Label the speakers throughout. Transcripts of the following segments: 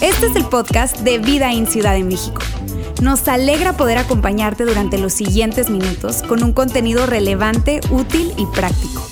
Speaker 1: Este es el podcast de Vida en Ciudad de México. Nos alegra poder acompañarte durante los siguientes minutos con un contenido relevante, útil y práctico.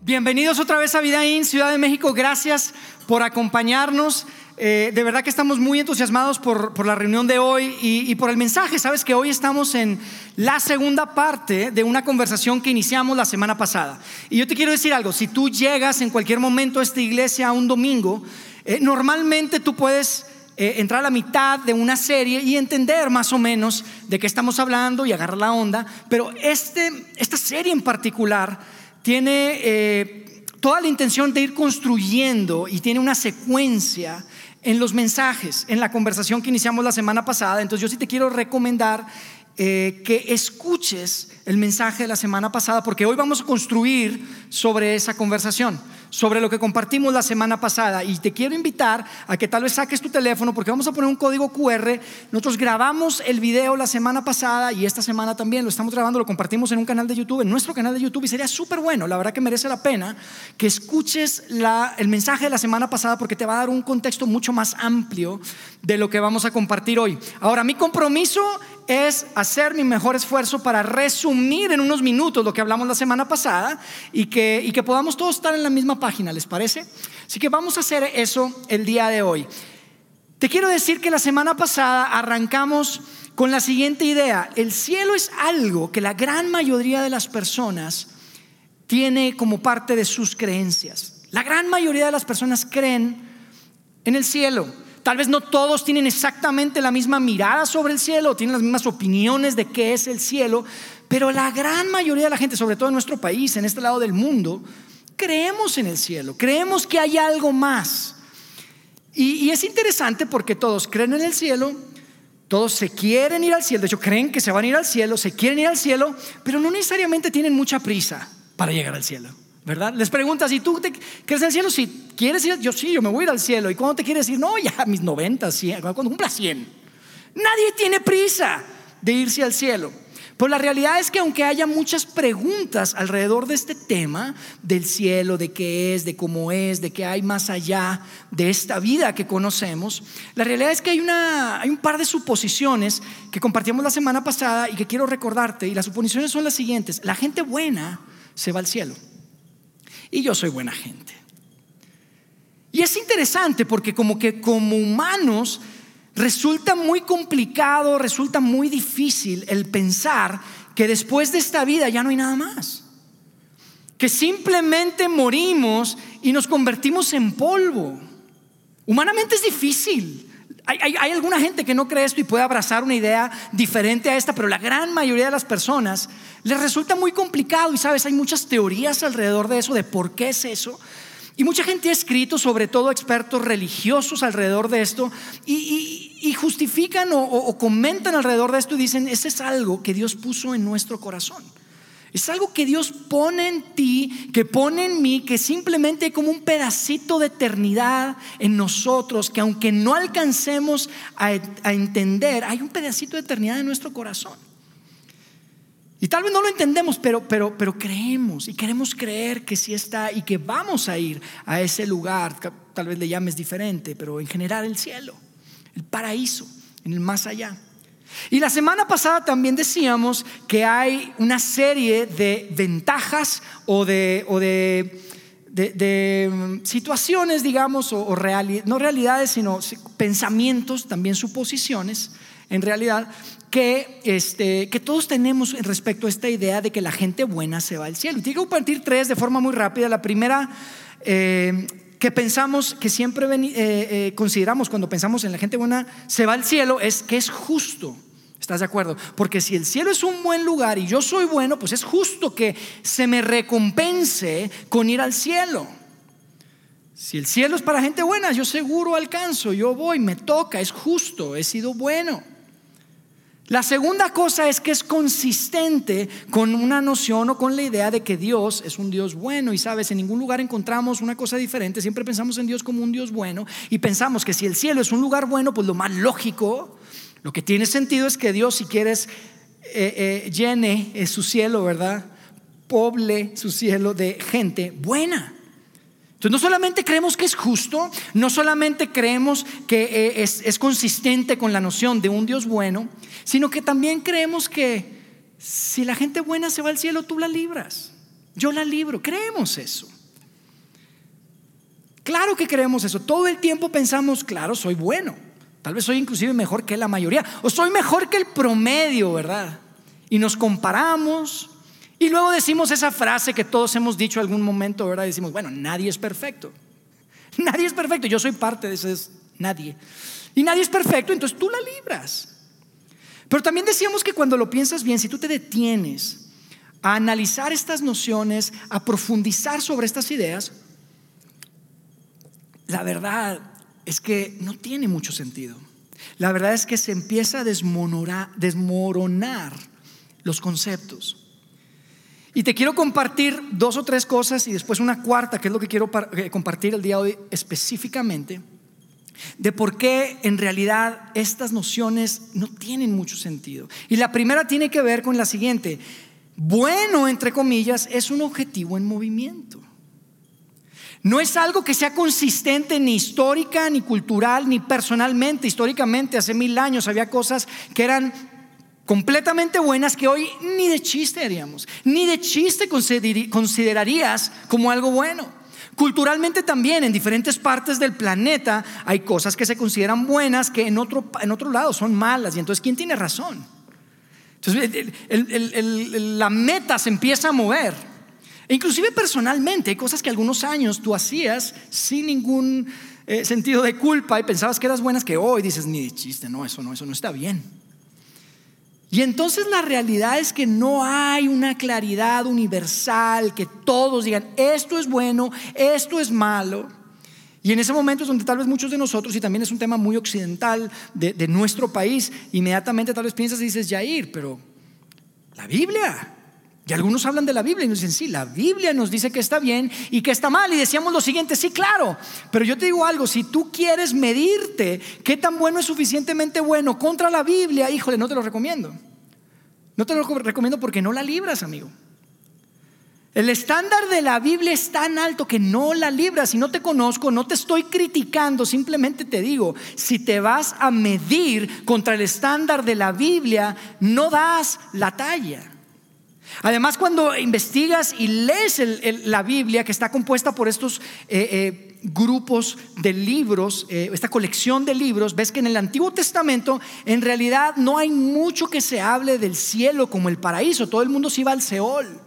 Speaker 2: Bienvenidos otra vez a Vida en Ciudad de México. Gracias por acompañarnos. Eh, de verdad que estamos muy entusiasmados por, la reunión de hoy y, y, por el mensaje. Sabes que hoy estamos en la segunda parte de una conversación que iniciamos la semana pasada. Y yo te quiero decir algo, si tú llegas en cualquier momento a esta iglesia un domingo, eh, normalmente tú puedes eh, entrar a la mitad de una serie y entender más o menos de qué estamos hablando y agarrar la onda. Pero este, esta serie en particular tiene toda la intención de ir construyendo y tiene una secuencia en los mensajes, en la conversación que iniciamos la semana pasada. Entonces yo sí te quiero recomendar eh, que escuches el mensaje de la semana pasada, porque hoy vamos a construir sobre esa conversación sobre lo que compartimos la semana pasada y te quiero invitar a que tal vez saques tu teléfono porque vamos a poner un código QR. Nosotros grabamos el video la semana pasada y esta semana también lo estamos grabando, lo compartimos en un canal de YouTube, en nuestro canal de YouTube y sería súper bueno, la verdad que merece la pena que escuches el mensaje de la semana pasada porque te va a dar un contexto mucho más amplio de lo que vamos a compartir hoy. Ahora, mi compromiso es hacer mi mejor esfuerzo para resumir en unos minutos lo que hablamos la semana pasada y que, y que podamos todos estar en la misma página, ¿les parece? Así que vamos a hacer eso el día de hoy. Te quiero decir que la semana pasada arrancamos con la siguiente idea. El cielo es algo que la gran mayoría de las personas tiene como parte de sus creencias. La gran mayoría de las personas creen en el cielo. Tal vez no todos tienen exactamente la misma mirada sobre el cielo, tienen las mismas opiniones de qué es el cielo, pero la gran mayoría de la gente, sobre todo en nuestro país, en este lado del mundo, creemos en el cielo, creemos que hay algo más. Y, es interesante porque todos creen en el cielo, todos se quieren ir al cielo, de hecho creen que se van a ir al cielo, se quieren ir al cielo, pero no necesariamente tienen mucha prisa para llegar al cielo. ¿Verdad? Les preguntas, ¿y tú te, crees en el cielo? Si quieres ir, yo sí, yo me voy a ir al cielo. ¿Y cuándo te quieres ir? No, ya mis 90, 100, cuando cumpla 100. Nadie tiene prisa de irse al cielo. Pero la realidad es que aunque haya muchas preguntas alrededor de este tema, del cielo, de qué es, de cómo es, de qué hay más allá de esta vida que conocemos, la realidad es que hay, una, hay un par de suposiciones que compartimos la semana pasada y que quiero recordarte. Y las suposiciones son las siguientes. La gente buena se va al cielo y yo soy buena gente. Y es interesante porque como que como humanos resulta muy complicado, resulta muy difícil el pensar que después de esta vida ya no hay nada más. Que simplemente morimos y nos convertimos en polvo. Humanamente es difícil. Hay, alguna gente que no cree esto y puede abrazar una idea diferente a esta, pero la gran mayoría de las personas les resulta muy complicado y sabes, hay muchas teorías alrededor de eso, de por qué es eso. Y mucha gente ha escrito, sobre todo expertos religiosos alrededor de esto, y, justifican o comentan alrededor de esto y dicen, ese es algo que Dios puso en nuestro corazón. Es algo que Dios pone en ti, que pone en mí, que simplemente como un pedacito de eternidad en nosotros, que aunque no alcancemos a, entender, hay un pedacito de eternidad en nuestro corazón. Y tal vez no lo entendemos, pero, pero, pero creemos y queremos creer que sí está y que vamos a ir a ese lugar, tal vez le llames diferente, pero en general el cielo, el paraíso, en el más allá. Y la semana pasada también decíamos que hay una serie de ventajas o de, o de, mm, situaciones, digamos, o, no realidades, sino pensamientos, también suposiciones, en realidad, que, este, que todos tenemos respecto a esta idea de que la gente buena se va al cielo. Y tengo que compartir tres de forma muy rápida. La primera... Eh, que pensamos, que siempre eh, eh, consideramos cuando pensamos en la gente buena, se va al cielo, es que es justo. ¿Estás de acuerdo? Porque si el cielo es un buen lugar y yo soy bueno, pues es justo que se me recompense con ir al cielo. Si el cielo es para gente buena, yo seguro alcanzo, yo voy, me toca, es justo, he sido bueno. La segunda cosa es que es consistente con una noción o con la idea de que Dios es un Dios bueno y sabes, en ningún lugar encontramos una cosa diferente, siempre pensamos en Dios como un Dios bueno y pensamos que si el cielo es un lugar bueno, pues lo más lógico Lo que tiene sentido es que Dios, si quieres, eh, eh, llene su cielo, ¿verdad? Poble su cielo de gente buena. Entonces, no solamente creemos que es justo, no solamente creemos que eh, es, es consistente con la noción de un Dios bueno, sino que también creemos que si la gente buena se va al cielo, tú la libras. Yo la libro. Creemos eso. Claro que creemos eso. Todo el tiempo pensamos, claro, soy bueno. Tal vez soy inclusive mejor que la mayoría. O soy mejor que el promedio, ¿verdad? Y nos comparamos. Y luego decimos esa frase que todos hemos dicho algún momento, ¿verdad? Decimos, bueno, nadie es perfecto. Nadie es perfecto. Yo soy parte de ese nadie. Y nadie es perfecto, entonces tú la libras. Pero también decíamos que cuando lo piensas bien, si tú te detienes a analizar estas nociones, a profundizar sobre estas ideas, la verdad es que no tiene mucho sentido. La verdad es que se empieza a desmoronar los conceptos. Y te quiero compartir dos o tres cosas y después una cuarta, que es lo que quiero eh, compartir el día de hoy específicamente de por qué en realidad estas nociones no tienen mucho sentido. Y la primera tiene que ver con la siguiente. Bueno, entre comillas, es un objetivo en movimiento. No es algo que sea consistente ni histórica, ni cultural, ni personalmente. Históricamente, hace mil años había cosas que eran completamente buenas que hoy ni de chiste haríamos, ni de chiste considerarías como algo bueno. Culturalmente también en diferentes partes del planeta hay cosas que se consideran buenas que en otro, en otro lado son malas. Y entonces, ¿quién tiene razón? Entonces, la meta se empieza a mover. E inclusive personalmente, hay cosas que algunos años tú hacías sin ningún eh, sentido de culpa y pensabas que eras buenas que hoy dices, ni de chiste, no, eso no, eso no está bien. Y entonces la realidad es que no hay una claridad universal que todos digan, esto es bueno, esto es malo. Y en ese momento es donde tal vez muchos de nosotros, y también es un tema muy occidental de, nuestro país, inmediatamente tal vez piensas y dices, Jair, pero la Biblia. Y algunos hablan de la Biblia y nos dicen, sí, la Biblia nos dice que está bien y que está mal. Y decíamos lo siguiente, sí, claro. Pero yo te digo algo, si tú quieres medirte qué tan bueno es suficientemente bueno contra la Biblia, híjole, no te lo recomiendo. No te lo recomiendo porque no la libras, amigo. El estándar de la Biblia es tan alto que no la libras. Si no te conozco, no te estoy criticando, simplemente te digo, si te vas a medir contra el estándar de la Biblia, no das la talla. Además, cuando investigas y lees la Biblia, que está compuesta por estos eh, eh, grupos de libros, eh, esta colección de libros, ves que en el Antiguo Testamento en realidad no hay mucho que se hable del cielo como el paraíso. Todo el mundo se iba al Seol.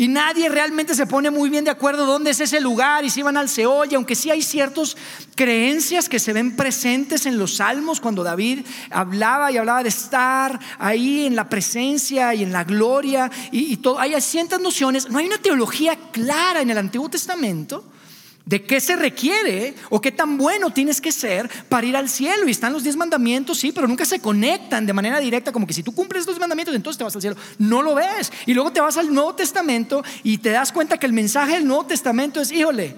Speaker 2: Y nadie realmente se pone muy bien de acuerdo dónde es ese lugar y si van al Seol. Y aunque sí hay ciertas creencias que se ven presentes en los salmos, cuando David hablaba y hablaba de estar ahí en la presencia y en la gloria y, y todo, hay ciertas nociones. No hay una teología clara en el Antiguo Testamento de qué se requiere o qué tan bueno tienes que ser para ir al cielo. Y están los diez mandamientos, sí, pero nunca se conectan de manera directa, como que si tú cumples estos mandamientos, entonces te vas al cielo. No lo ves. Y luego te vas al Nuevo Testamento y te das cuenta que el mensaje del Nuevo Testamento es, híjole,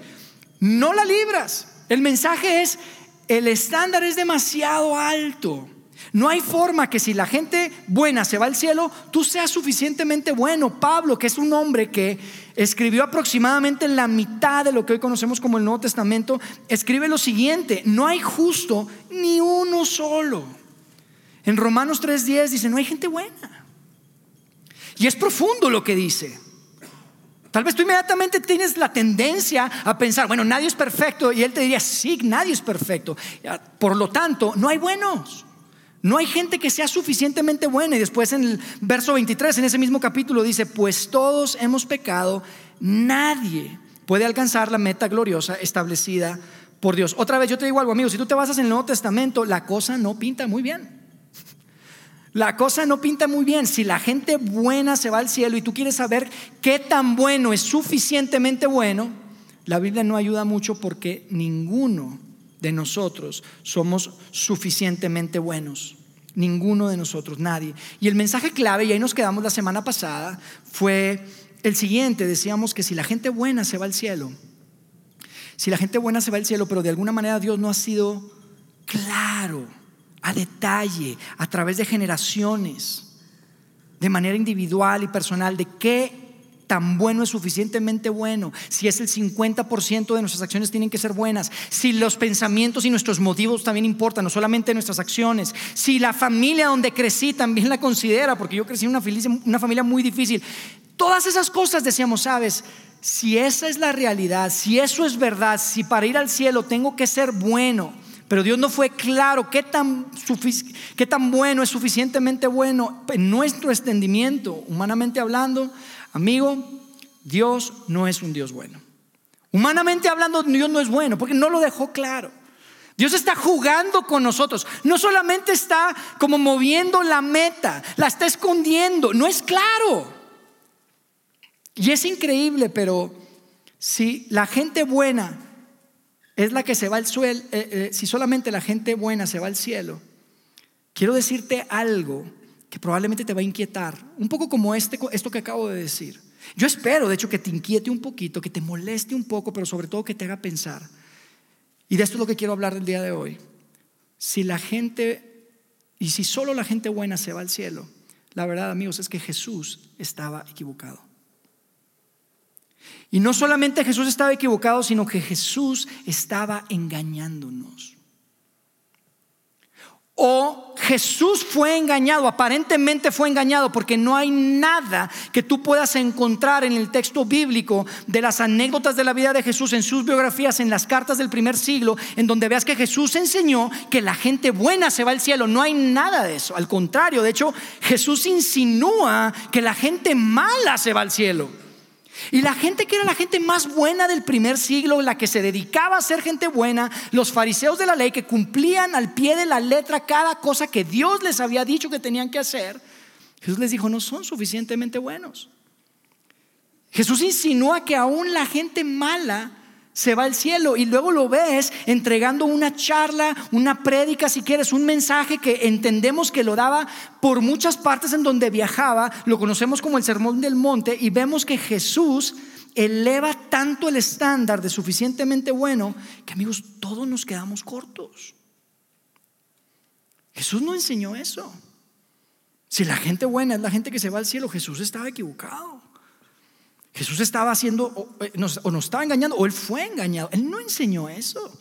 Speaker 2: no la libras. El mensaje es, el estándar es demasiado alto. No hay forma que si la gente buena se va al cielo, tú seas suficientemente bueno. Pablo, que es un hombre que escribió aproximadamente la mitad de lo que hoy conocemos como el Nuevo Testamento, escribe lo siguiente, no hay justo ni uno solo. En Romanos 3:10 dice, no hay gente buena. Y es profundo lo que dice. Tal vez tú inmediatamente tienes la tendencia a pensar, bueno, nadie es perfecto. Y él te diría, sí, nadie es perfecto. Por lo tanto, no hay buenos. No hay gente que sea suficientemente buena. Y después en el verso 23, en ese mismo capítulo, dice, pues todos hemos pecado, nadie puede alcanzar la meta gloriosa establecida por Dios. Otra vez yo te digo algo, amigo, si tú te basas en el Nuevo Testamento, la cosa no pinta muy bien. La cosa no pinta muy bien. Si la gente buena se va al cielo y tú quieres saber qué tan bueno es suficientemente bueno, la Biblia no ayuda mucho porque ninguno de nosotros somos suficientemente buenos. Ninguno de nosotros, nadie. Y el mensaje clave, y ahí nos quedamos la semana pasada, fue el siguiente. Decíamos que si la gente buena se va al cielo, si la gente buena se va al cielo, pero de alguna manera Dios no ha sido claro a detalle, a través de generaciones, de manera individual y personal, de qué tan bueno es suficientemente bueno, si es el 50% de nuestras acciones tienen que ser buenas, si los pensamientos y nuestros motivos también importan, no solamente nuestras acciones, si la familia donde crecí también la considera, porque yo crecí en una familia, muy difícil, todas esas cosas decíamos, sabes, si esa es la realidad, si eso es verdad, si para ir al cielo tengo que ser bueno, pero Dios no fue claro qué tan, qué tan bueno es suficientemente bueno en nuestro extendimiento, humanamente hablando, amigo, Dios no es un Dios bueno. Humanamente hablando, Dios no es bueno porque no lo dejó claro. Dios está jugando con nosotros. No solamente está como moviendo la meta, la está escondiendo. No es claro. Y es increíble, pero si la gente buena es la que se va al suelo, eh, eh, si solamente la gente buena se va al cielo, quiero decirte algo que probablemente te va a inquietar, un poco como este, esto que acabo de decir. Yo espero, de hecho, que te inquiete un poquito, que te moleste un poco, pero sobre todo que te haga pensar. Y de esto es lo que quiero hablar del día de hoy. Si la gente, y si solo la gente buena se va al cielo, la verdad, amigos, es que Jesús estaba equivocado. Y no solamente Jesús estaba equivocado, sino que Jesús estaba engañándonos. O Jesús fue engañado, aparentemente fue engañado, porque no hay nada que tú puedas encontrar en el texto bíblico de las anécdotas de la vida de Jesús, en sus biografías, en las cartas del primer siglo, en donde veas que Jesús enseñó que la gente buena se va al cielo. No hay nada de eso. Al contrario, de hecho, Jesús insinúa que la gente mala se va al cielo. Y la gente que era la gente más buena del primer siglo, la que se dedicaba a ser gente buena, los fariseos de la ley que cumplían al pie de la letra cada cosa que Dios les había dicho que tenían que hacer, Jesús les dijo, no son suficientemente buenos. Jesús insinúa que aún la gente mala se va al cielo y luego lo ves entregando una charla, una prédica, si quieres, un mensaje que entendemos que lo daba por muchas partes en donde viajaba, lo conocemos como el Sermón del Monte y vemos que Jesús eleva tanto el estándar de suficientemente bueno que amigos, todos nos quedamos cortos. Jesús no enseñó eso. Si la gente buena es la gente que se va al cielo, Jesús estaba equivocado. Jesús estaba haciendo, o eh, nos, o nos estaba engañando, o él fue engañado. Él no enseñó eso.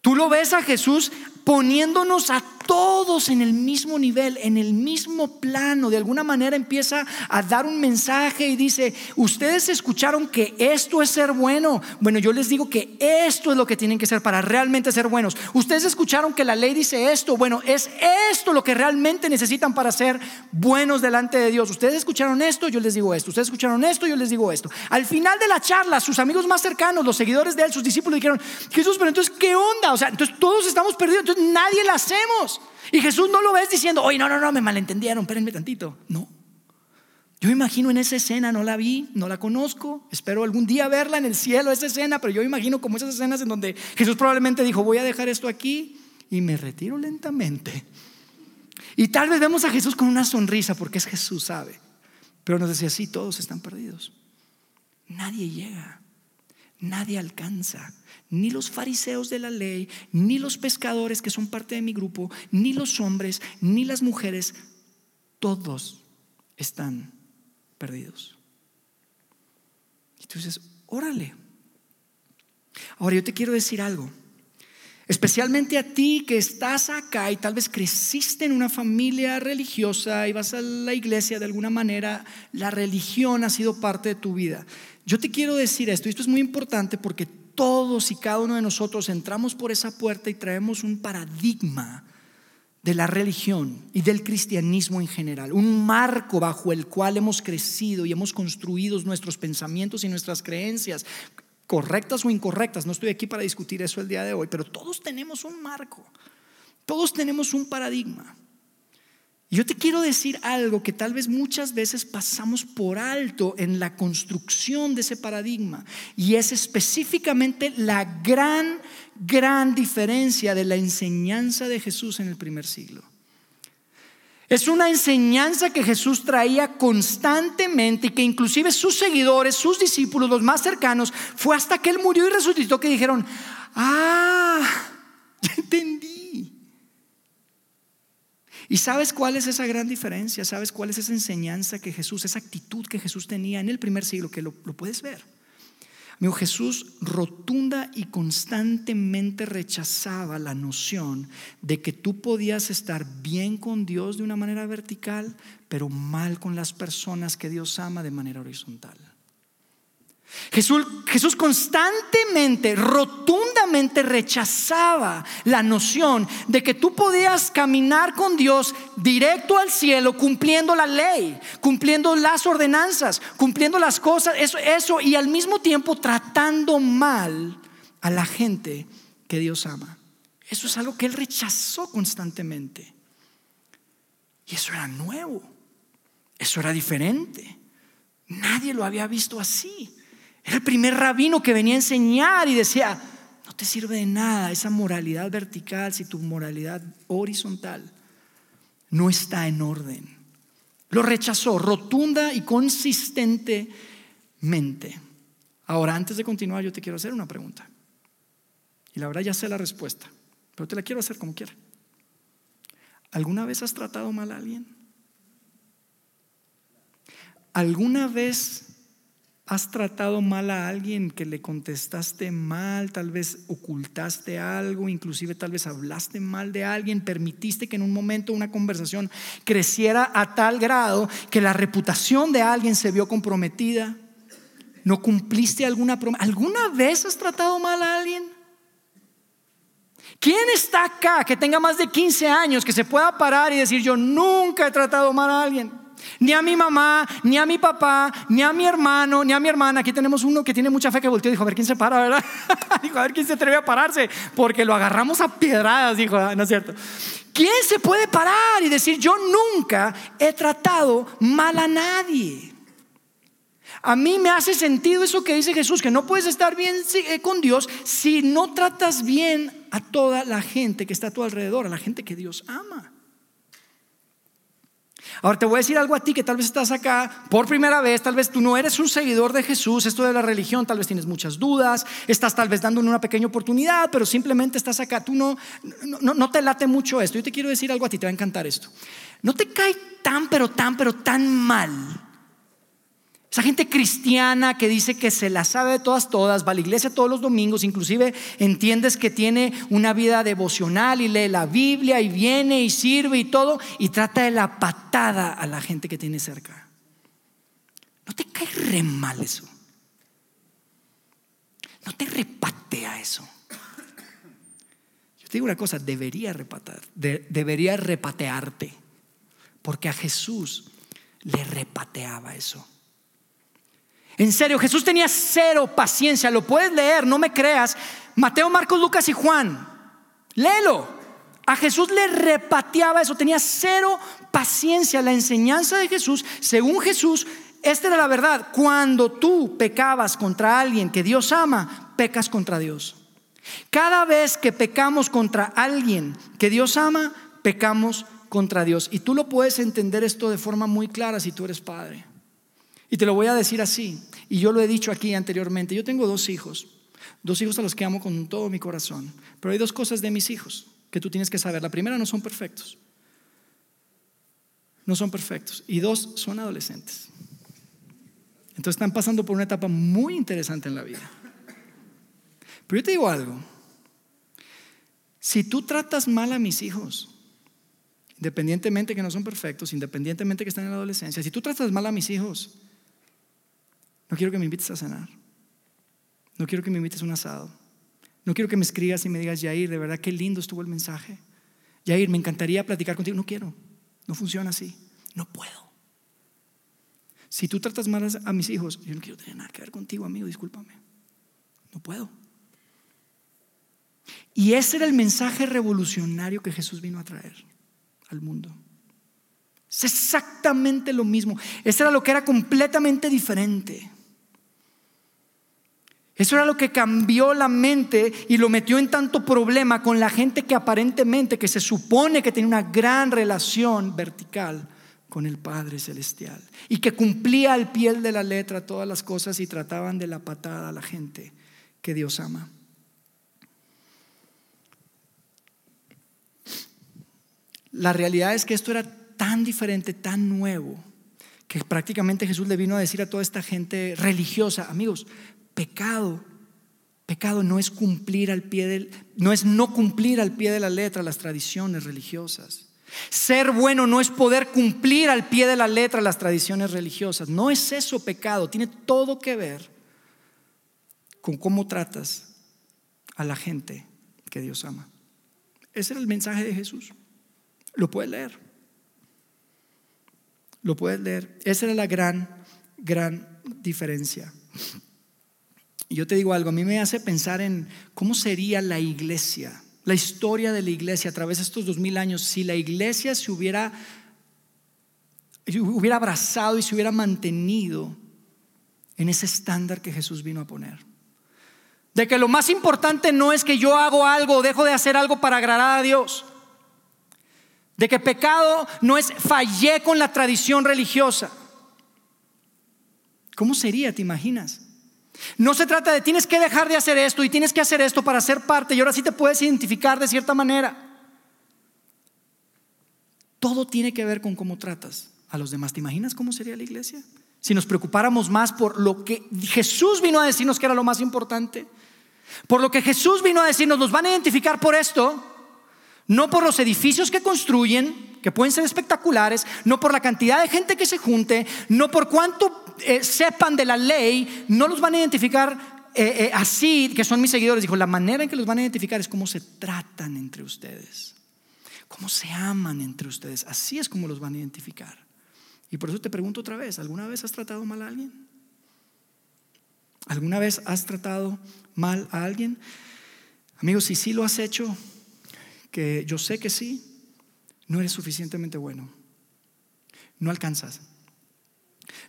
Speaker 2: Tú lo ves a Jesús poniéndonos a todos en el mismo nivel, en el mismo plano. De alguna manera empieza a dar un mensaje y dice, ustedes escucharon que esto es ser bueno. Bueno, yo les digo que esto es lo que tienen que ser para realmente ser buenos. Ustedes escucharon que la ley dice esto. Bueno, es esto lo que realmente necesitan para ser buenos delante de Dios. Ustedes escucharon esto, yo les digo esto. Ustedes escucharon esto, yo les digo esto. Al final de la charla, sus amigos más cercanos, los seguidores de él, sus discípulos dijeron, Jesús, pero entonces, ¿qué onda? O sea, entonces todos estamos perdidos, entonces nadie la hacemos. Y Jesús no lo ves diciendo, oye, no, no, no, me malentendieron, espérenme tantito. No. Yo imagino en esa escena, no la vi, no la conozco, espero algún día verla en el cielo, esa escena, pero yo imagino como esas escenas en donde Jesús probablemente dijo, voy a dejar esto aquí y me retiro lentamente. Y tal vez vemos a Jesús con una sonrisa porque es Jesús, sabe. Pero nos decía, sí, todos están perdidos. Nadie llega, nadie alcanza ni los fariseos de la ley, ni los pescadores que son parte de mi grupo, ni los hombres, ni las mujeres, todos están perdidos. Y tú dices, órale. Ahora yo te quiero decir algo. Especialmente a ti que estás acá y tal vez creciste en una familia religiosa y vas a la iglesia de alguna manera, la religión ha sido parte de tu vida. Yo te quiero decir esto, y esto es muy importante porque todos y cada uno de nosotros entramos por esa puerta y traemos un paradigma de la religión y del cristianismo en general, un marco bajo el cual hemos crecido y hemos construido nuestros pensamientos y nuestras creencias, correctas o incorrectas. No estoy aquí para discutir eso el día de hoy, pero todos tenemos un marco, todos tenemos un paradigma. Yo te quiero decir algo que tal vez muchas veces pasamos por alto en la construcción de ese paradigma y es específicamente la gran, gran diferencia de la enseñanza de Jesús en el primer siglo. Es una enseñanza que Jesús traía constantemente y que inclusive sus seguidores, sus discípulos, los más cercanos, fue hasta que Él murió y resucitó que dijeron, ah, entendí. ¿Y sabes cuál es esa gran diferencia? ¿Sabes cuál es esa enseñanza que Jesús, esa actitud que Jesús tenía en el primer siglo, que lo, puedes ver? Amigo, Jesús rotunda y constantemente rechazaba la noción de que tú podías estar bien con Dios de una manera vertical, pero mal con las personas que Dios ama de manera horizontal. Jesús, constantemente, rotundamente rechazaba la noción de que tú podías caminar con Dios directo al cielo cumpliendo la ley, cumpliendo las ordenanzas, cumpliendo las cosas, eso, eso y al mismo tiempo tratando mal a la gente que Dios ama. Eso es algo que él rechazó constantemente. Y eso era nuevo, eso era diferente. Nadie lo había visto así. Era el primer rabino que venía a enseñar y decía, no te sirve de nada esa moralidad vertical si tu moralidad horizontal no está en orden. Lo rechazó rotunda y consistentemente. Ahora, antes de continuar, yo te quiero hacer una pregunta. Y la verdad ya sé la respuesta, pero te la quiero hacer como quiera. ¿Alguna vez has tratado mal a alguien? ¿Alguna vez ¿Has tratado mal a alguien que le contestaste mal? Tal vez ocultaste algo, inclusive tal vez hablaste mal de alguien, permitiste que en un momento una conversación creciera a tal grado que la reputación de alguien se vio comprometida. ¿No cumpliste alguna promesa? ¿Alguna vez has tratado mal a alguien? ¿Quién está acá que tenga más de 15 años que se pueda parar y decir yo nunca he tratado mal a alguien? Ni a mi mamá, ni a mi papá, ni a mi hermano, ni a mi hermana. Aquí tenemos uno que tiene mucha fe que volteó y dijo, a ver quién se para, ¿verdad? dijo, a ver quién se atreve a pararse, porque lo agarramos a piedradas, dijo, ah, ¿no es cierto? ¿Quién se puede parar y decir, yo nunca he tratado mal a nadie? A mí me hace sentido eso que dice Jesús, que no puedes estar bien eh, con Dios si no tratas bien a toda la gente que está a tu alrededor, a la gente que Dios ama. Ahora te voy a decir algo a ti que tal vez estás acá por primera vez, tal vez tú no eres un seguidor de Jesús, esto de la religión, tal vez tienes muchas dudas, estás tal vez dando una pequeña oportunidad, pero simplemente estás acá, tú no, no, no te late mucho esto. Yo te quiero decir algo a ti, te va a encantar esto. No te cae tan, pero tan, pero tan mal esa gente cristiana que dice que se la sabe de todas, todas, va a la iglesia todos los domingos, inclusive entiendes que tiene una vida devocional y lee la Biblia y viene y sirve y todo, y trata de la patada a la gente que tiene cerca. ¿No te cae re mal eso? ¿No te repatea eso? Yo te digo una cosa, debería repatear, debería repatearte, porque a Jesús le repateaba eso. En serio, Jesús tenía cero paciencia. Lo puedes leer, no me creas. Mateo, Marcos, Lucas y Juan. Léelo. A Jesús le repateaba eso. Tenía cero paciencia. La enseñanza de Jesús, según Jesús, esta era la verdad. Cuando tú pecabas contra alguien que Dios ama, pecas contra Dios. Cada vez que pecamos contra alguien que Dios ama, pecamos contra Dios. Y tú lo puedes entender esto de forma muy clara si tú eres padre. Y te lo voy a decir así, y yo lo he dicho aquí anteriormente, yo tengo dos hijos, dos hijos a los que amo con todo mi corazón, pero hay dos cosas de mis hijos que tú tienes que saber. La primera, no son perfectos, no son perfectos, y dos, son adolescentes. Entonces están pasando por una etapa muy interesante en la vida. Pero yo te digo algo, si tú tratas mal a mis hijos, independientemente que no son perfectos, independientemente que están en la adolescencia, si tú tratas mal a mis hijos, no quiero que me invites a cenar. No quiero que me invites a un asado. No quiero que me escribas y me digas, Yair, de verdad qué lindo estuvo el mensaje. Yair, me encantaría platicar contigo. No quiero. No funciona así. No puedo. Si tú tratas mal a mis hijos, yo no quiero tener nada que ver contigo, amigo, discúlpame. No puedo. Y ese era el mensaje revolucionario que Jesús vino a traer al mundo. Es exactamente lo mismo. Eso era lo que era completamente diferente. Eso era lo que cambió la mente y lo metió en tanto problema con la gente que aparentemente, que se supone que tenía una gran relación vertical con el Padre Celestial y que cumplía al pie de la letra todas las cosas y trataban de la patada a la gente que Dios ama. la realidad es que esto era tan diferente, tan nuevo, que prácticamente Jesús le vino a decir a toda esta gente religiosa, amigos, pecado, pecado no es cumplir al pie del, no es no cumplir al pie de la letra las tradiciones religiosas. Ser bueno no es poder cumplir al pie de la letra las tradiciones religiosas. No es eso pecado, tiene todo que ver con cómo tratas a la gente que Dios ama. Ese era el mensaje de Jesús. Lo puedes leer. Lo puedes leer. Esa era la gran, gran diferencia. Yo te digo algo, a mí me hace pensar en cómo sería la iglesia, la historia de la iglesia a través de estos dos mil años, si la iglesia se hubiera, hubiera abrazado y se hubiera mantenido en ese estándar que Jesús vino a poner. De que lo más importante no es que yo hago algo dejo de hacer algo para agradar a Dios. De que pecado no es fallé con la tradición religiosa. ¿Cómo sería, te imaginas? No se trata de tienes que dejar de hacer esto y tienes que hacer esto para ser parte y ahora sí te puedes identificar de cierta manera. Todo tiene que ver con cómo tratas a los demás. ¿Te imaginas cómo sería la iglesia? Si nos preocupáramos más por lo que Jesús vino a decirnos que era lo más importante. Por lo que Jesús vino a decirnos, nos van a identificar por esto, no por los edificios que construyen, que pueden ser espectaculares, no por la cantidad de gente que se junte, no por cuánto eh, sepan de la ley, no los van a identificar eh, eh, así, que son mis seguidores. Dijo, la manera en que los van a identificar es cómo se tratan entre ustedes, cómo se aman entre ustedes. Así es como los van a identificar. Y por eso te pregunto otra vez, ¿alguna vez has tratado mal a alguien? ¿Alguna vez has tratado mal a alguien? Amigos, si sí lo has hecho, que yo sé que sí, no eres suficientemente bueno. No alcanzas.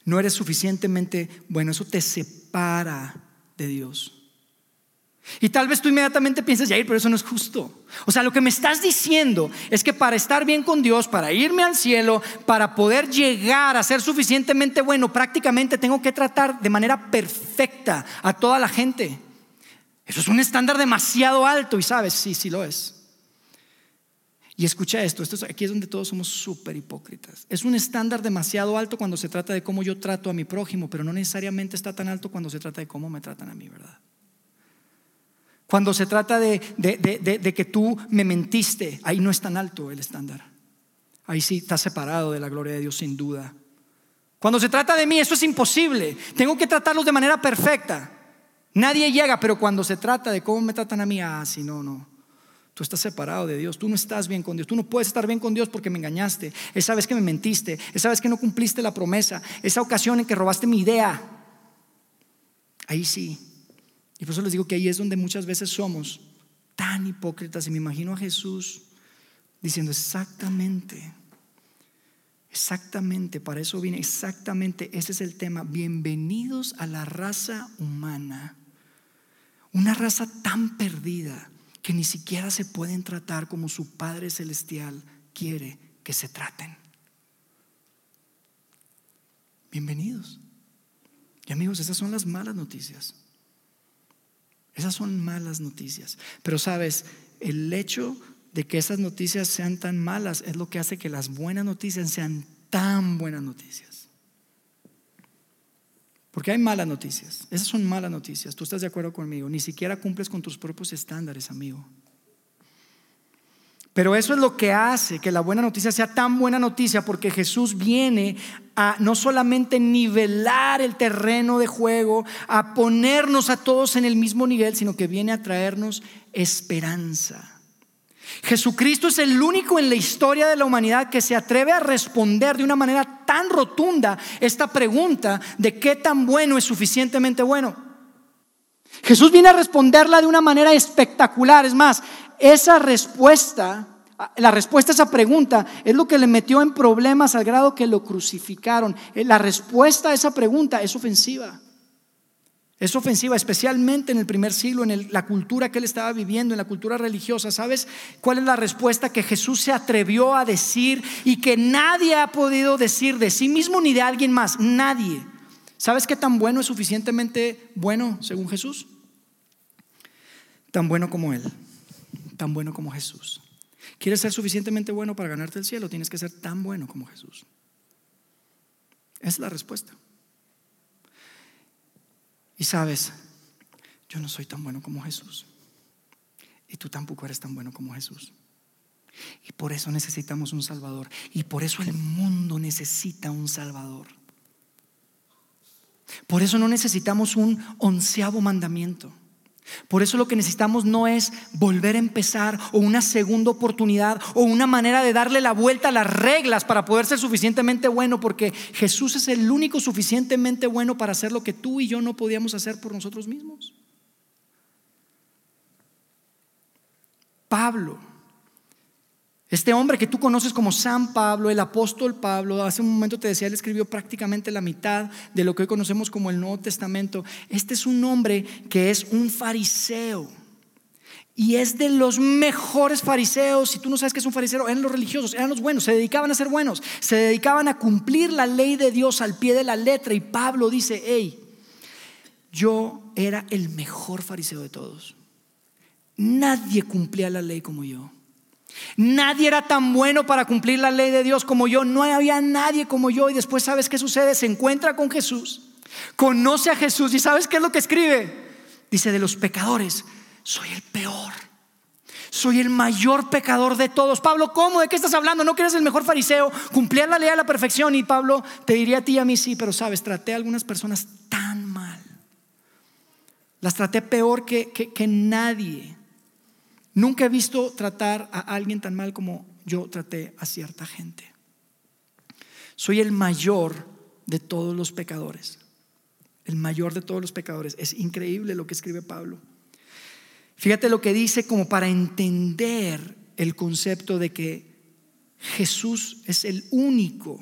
Speaker 2: No eres suficientemente bueno. Eso te separa de Dios. Y tal vez tú inmediatamente pienses, Jair, pero eso no es justo. O sea, lo que me estás diciendo es que para estar bien con Dios, para irme al cielo, para poder llegar a ser suficientemente bueno, prácticamente tengo que tratar de manera perfecta a toda la gente. Eso es un estándar demasiado alto y sabes, sí, sí lo es. Y escucha esto, esto aquí es donde todos somos súper hipócritas. Es un estándar demasiado alto cuando se trata de cómo yo trato a mi prójimo, pero no necesariamente está tan alto cuando se trata de cómo me tratan a mí, ¿verdad? Cuando se trata de, de, que tú me mentiste, ahí no es tan alto el estándar. Ahí sí está separado de la gloria de Dios sin duda. Cuando se trata de mí, eso es imposible. Tengo que tratarlos de manera perfecta. Nadie llega, pero cuando se trata de cómo me tratan a mí, ah, sí, no, no. Tú estás separado de Dios, tú no estás bien con Dios, tú no puedes estar bien con Dios porque me engañaste, esa vez que me mentiste, esa vez que no cumpliste la promesa, esa ocasión en que robaste mi idea. Ahí sí, y por eso les digo que ahí es donde muchas veces somos tan hipócritas. Y me imagino a Jesús diciendo exactamente, exactamente, para eso viene, exactamente, ese es el tema. Bienvenidos a la raza humana. Una raza tan perdida que ni siquiera se pueden tratar como su Padre Celestial quiere que se traten. Bienvenidos. Y amigos, esas son las malas noticias. Esas son malas noticias. Pero sabes, el hecho de que esas noticias sean tan malas es lo que hace que las buenas noticias sean tan buenas noticias. Porque hay malas noticias. Esas son malas noticias. Tú estás de acuerdo conmigo. Ni siquiera cumples con tus propios estándares, amigo. Pero eso es lo que hace que la buena noticia sea tan buena noticia porque Jesús viene a no solamente nivelar el terreno de juego, a ponernos a todos en el mismo nivel, sino que viene a traernos esperanza. Jesucristo es el único en la historia de la humanidad que se atreve a responder de una manera tan rotunda esta pregunta de qué tan bueno es suficientemente bueno. Jesús viene a responderla de una manera espectacular. Es más, esa respuesta, la respuesta a esa pregunta es lo que le metió en problemas al grado que lo crucificaron. La respuesta a esa pregunta es ofensiva. Es ofensiva, especialmente en el primer siglo, en la cultura que él estaba viviendo, en la cultura religiosa. ¿Sabes cuál es la respuesta que Jesús se atrevió a decir y que nadie ha podido decir de sí mismo ni de alguien más? Nadie. ¿Sabes qué tan bueno es suficientemente bueno según Jesús? Tan bueno como Él tan bueno como Jesús. ¿Quieres ser suficientemente bueno para ganarte el cielo? Tienes que ser tan bueno como Jesús. Esa es la respuesta. Y sabes, yo no soy tan bueno como Jesús. Y tú tampoco eres tan bueno como Jesús. Y por eso necesitamos un Salvador. Y por eso el mundo necesita un Salvador. Por eso no necesitamos un onceavo mandamiento. Por eso lo que necesitamos no es volver a empezar o una segunda oportunidad o una manera de darle la vuelta a las reglas para poder ser suficientemente bueno, porque Jesús es el único suficientemente bueno para hacer lo que tú y yo no podíamos hacer por nosotros mismos. Pablo este hombre que tú conoces como San Pablo, el apóstol Pablo, hace un momento te decía, él escribió prácticamente la mitad de lo que hoy conocemos como el Nuevo Testamento. Este es un hombre que es un fariseo. Y es de los mejores fariseos. Si tú no sabes que es un fariseo, eran los religiosos, eran los buenos, se dedicaban a ser buenos, se dedicaban a cumplir la ley de Dios al pie de la letra. Y Pablo dice, hey, yo era el mejor fariseo de todos. Nadie cumplía la ley como yo. Nadie era tan bueno para cumplir la ley de Dios como yo. No había nadie como yo. Y después, ¿sabes qué sucede? Se encuentra con Jesús. Conoce a Jesús. ¿Y sabes qué es lo que escribe? Dice, de los pecadores, soy el peor. Soy el mayor pecador de todos. Pablo, ¿cómo? ¿De qué estás hablando? ¿No que eres el mejor fariseo? Cumplía la ley a la perfección. Y Pablo te diría a ti y a mí sí, pero sabes, traté a algunas personas tan mal. Las traté peor que, que nadie. Nunca he visto tratar a alguien tan mal como yo traté a cierta gente. Soy el mayor de todos los pecadores. El mayor de todos los pecadores. Es increíble lo que escribe Pablo. Fíjate lo que dice como para entender el concepto de que Jesús es el único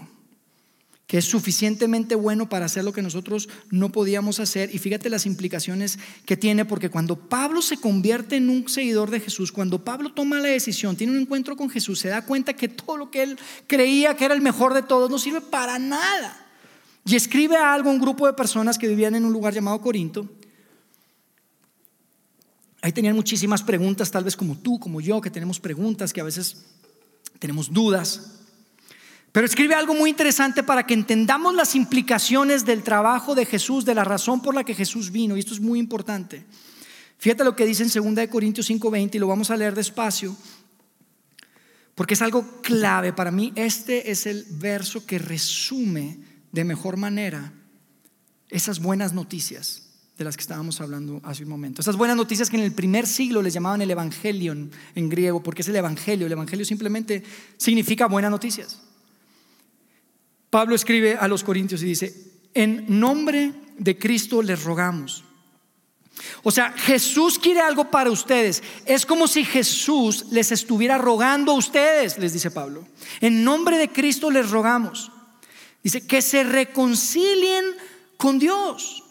Speaker 2: que es suficientemente bueno para hacer lo que nosotros no podíamos hacer. Y fíjate las implicaciones que tiene, porque cuando Pablo se convierte en un seguidor de Jesús, cuando Pablo toma la decisión, tiene un encuentro con Jesús, se da cuenta que todo lo que él creía que era el mejor de todos no sirve para nada. Y escribe algo a un grupo de personas que vivían en un lugar llamado Corinto. Ahí tenían muchísimas preguntas, tal vez como tú, como yo, que tenemos preguntas, que a veces tenemos dudas. Pero escribe algo muy interesante para que entendamos las implicaciones del trabajo de Jesús, de la razón por la que Jesús vino. Y esto es muy importante. Fíjate lo que dice en 2 Corintios 5:20 y lo vamos a leer despacio, porque es algo clave. Para mí este es el verso que resume de mejor manera esas buenas noticias de las que estábamos hablando hace un momento. Esas buenas noticias que en el primer siglo les llamaban el Evangelio en griego, porque es el Evangelio. El Evangelio simplemente significa buenas noticias. Pablo escribe a los Corintios y dice, en nombre de Cristo les rogamos. O sea, Jesús quiere algo para ustedes. Es como si Jesús les estuviera rogando a ustedes, les dice Pablo. En nombre de Cristo les rogamos. Dice, que se reconcilien con Dios.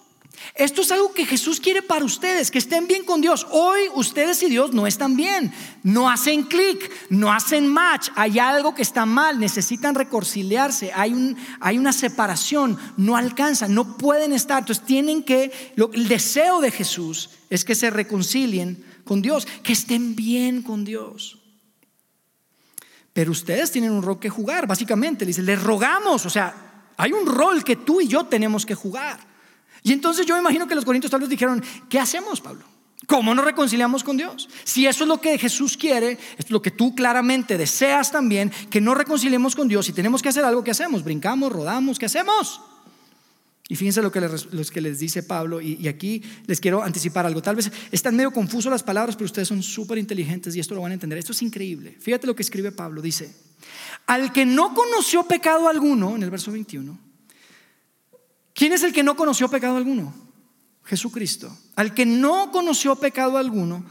Speaker 2: Esto es algo que Jesús quiere para ustedes, que estén bien con Dios. Hoy ustedes y Dios no están bien, no hacen clic, no hacen match, hay algo que está mal, necesitan reconciliarse, hay, un, hay una separación, no alcanzan, no pueden estar. Entonces tienen que, el deseo de Jesús es que se reconcilien con Dios, que estén bien con Dios. Pero ustedes tienen un rol que jugar, básicamente. les rogamos, o sea, hay un rol que tú y yo tenemos que jugar. Y entonces yo me imagino que los corintios tal vez dijeron, ¿qué hacemos, Pablo? ¿Cómo nos reconciliamos con Dios? Si eso es lo que Jesús quiere, es lo que tú claramente deseas también, que nos reconciliemos con Dios y tenemos que hacer algo, ¿qué hacemos? ¿Brincamos, rodamos? ¿Qué hacemos? Y fíjense lo que les, que les dice Pablo, y, y, aquí les quiero anticipar algo. Tal vez están medio confusos las palabras, pero ustedes son súper inteligentes y esto lo van a entender. Esto es increíble. Fíjate lo que escribe Pablo. Dice, al que no conoció pecado alguno, en el verso 21, ¿Quién es el que no conoció pecado alguno? Jesucristo. Al que no conoció pecado alguno,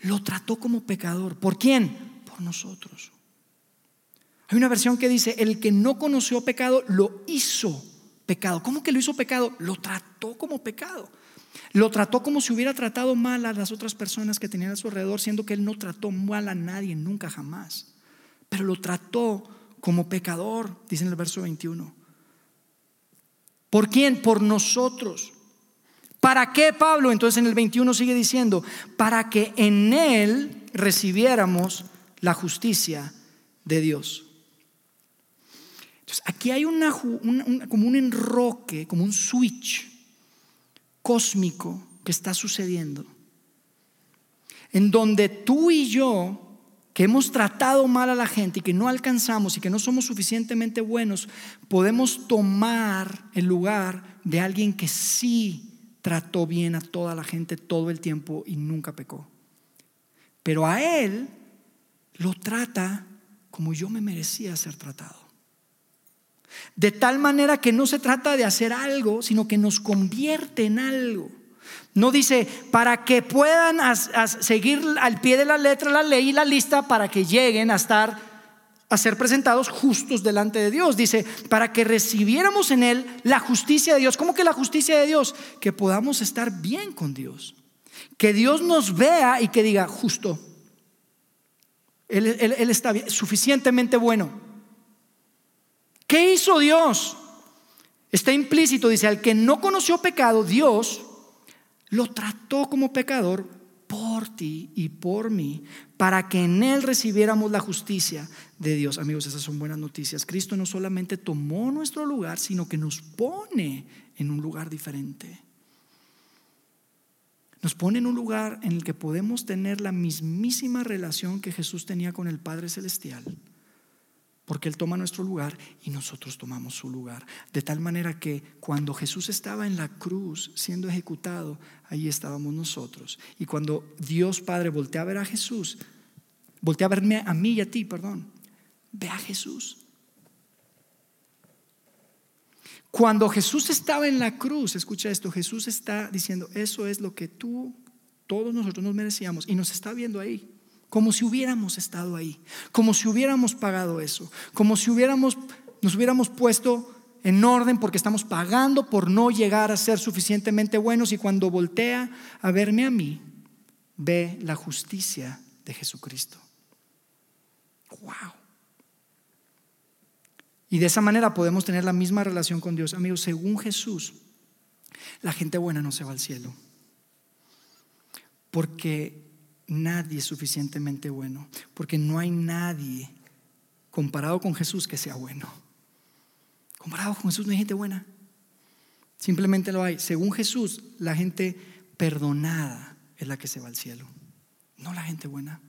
Speaker 2: lo trató como pecador. ¿Por quién? Por nosotros. Hay una versión que dice, el que no conoció pecado, lo hizo pecado. ¿Cómo que lo hizo pecado? Lo trató como pecado. Lo trató como si hubiera tratado mal a las otras personas que tenían a su alrededor, siendo que él no trató mal a nadie, nunca jamás. Pero lo trató como pecador, dice en el verso 21. ¿Por quién? Por nosotros. ¿Para qué Pablo? Entonces en el 21 sigue diciendo, para que en Él recibiéramos la justicia de Dios. Entonces, aquí hay como un enroque, como un switch cósmico que está sucediendo, en donde tú y yo, que hemos tratado mal a la gente y que no alcanzamos y que no somos suficientemente buenos, podemos tomar el lugar de alguien que sí trató bien a toda la gente todo el tiempo y nunca pecó. Pero a él lo trata como yo me merecía ser tratado. De tal manera que no se trata de hacer algo, sino que nos convierte en algo. No dice, para que puedan seguir al pie de la letra la ley y la lista para que lleguen a estar a ser presentados justos delante de Dios. Dice, para que recibiéramos en Él la justicia de Dios. ¿Cómo que la justicia de Dios? Que podamos estar bien con Dios. Que Dios nos vea y que diga, justo. Él, está suficientemente bueno. ¿Qué hizo Dios? Está implícito, dice, al que no conoció pecado, Dios lo trató como pecador por ti y por mí, para que en Él recibiéramos la justicia de Dios. Amigos, esas son buenas noticias. Cristo no solamente tomó nuestro lugar, sino que nos pone en un lugar diferente. Nos pone en un lugar en el que podemos tener la mismísima relación que Jesús tenía con el Padre Celestial porque Él toma nuestro lugar y nosotros tomamos su lugar. De tal manera que cuando Jesús estaba en la cruz siendo ejecutado, ahí estábamos nosotros. Y cuando Dios Padre voltea a ver a Jesús, voltea a verme a mí y a ti, perdón, ve a Jesús. Cuando Jesús estaba en la cruz, escucha esto, Jesús está diciendo, eso es lo que tú, todos nosotros nos merecíamos y nos está viendo ahí como si hubiéramos estado ahí, como si hubiéramos pagado eso, como si hubiéramos, nos hubiéramos puesto en orden porque estamos pagando por no llegar a ser suficientemente buenos y cuando voltea a verme a mí, ve la justicia de Jesucristo. Wow. Y de esa manera podemos tener la misma relación con Dios. Amigos, según Jesús, la gente buena no se va al cielo. Porque nadie es suficientemente bueno, porque no hay nadie comparado con Jesús que sea bueno. Comparado con Jesús no hay gente buena. Simplemente lo hay. Según Jesús, la gente perdonada es la que se va al cielo, no la gente buena.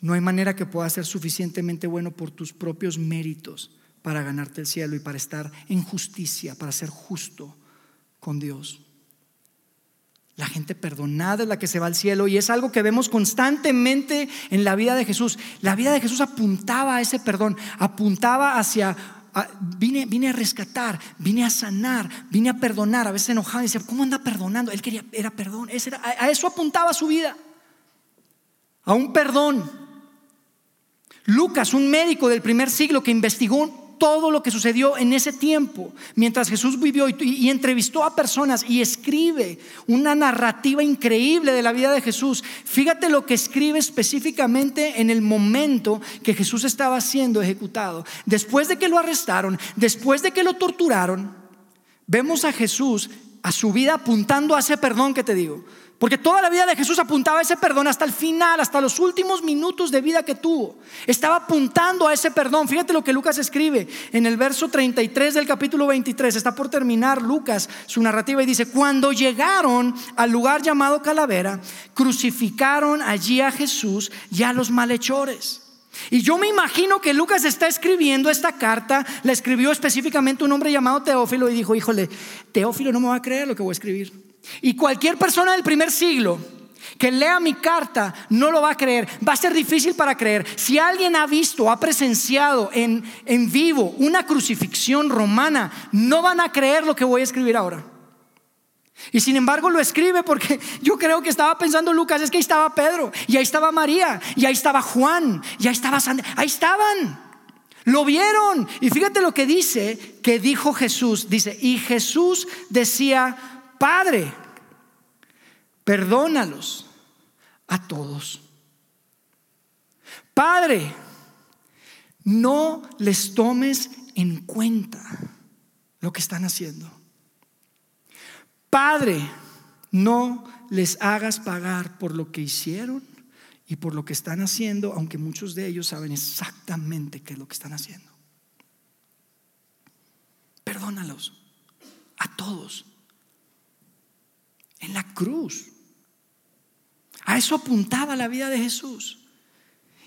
Speaker 2: No hay manera que puedas ser suficientemente bueno por tus propios méritos para ganarte el cielo y para estar en justicia, para ser justo con Dios. La gente perdonada es la que se va al cielo y es algo que vemos constantemente en la vida de Jesús. La vida de Jesús apuntaba a ese perdón, apuntaba hacia, vine, vine a rescatar, vine a sanar, vine a perdonar. A veces enojado y decía, ¿cómo anda perdonando? Él quería, era perdón, a eso apuntaba su vida, a un perdón. Lucas, un médico del primer siglo que investigó todo lo que sucedió en ese tiempo, mientras Jesús vivió y, entrevistó a personas y escribe una narrativa increíble de la vida de Jesús. Fíjate lo que escribe específicamente en el momento que Jesús estaba siendo ejecutado. Después de que lo arrestaron, después de que lo torturaron, vemos a Jesús, a su vida apuntando a ese perdón que te digo. Porque toda la vida de Jesús apuntaba a ese perdón hasta el final, hasta los últimos minutos de vida que tuvo. Estaba apuntando a ese perdón. Fíjate lo que Lucas escribe en el verso 33 del capítulo 23. Está por terminar Lucas su narrativa y dice, cuando llegaron al lugar llamado Calavera, crucificaron allí a Jesús y a los malhechores. Y yo me imagino que Lucas está escribiendo esta carta, la escribió específicamente un hombre llamado Teófilo y dijo, híjole, Teófilo no me va a creer lo que voy a escribir. Y cualquier persona del primer siglo que lea mi carta no lo va a creer. Va a ser difícil para creer. Si alguien ha visto, ha presenciado en, en vivo una crucifixión romana, no van a creer lo que voy a escribir ahora. Y sin embargo lo escribe porque yo creo que estaba pensando Lucas, es que ahí estaba Pedro, y ahí estaba María, y ahí estaba Juan, y ahí estaba Sandra, ahí estaban. Lo vieron. Y fíjate lo que dice, que dijo Jesús. Dice, y Jesús decía, Padre, perdónalos a todos. Padre, no les tomes en cuenta lo que están haciendo. Padre, no les hagas pagar por lo que hicieron y por lo que están haciendo, aunque muchos de ellos saben exactamente qué es lo que están haciendo. Perdónalos a todos. En la cruz. A eso apuntaba la vida de Jesús.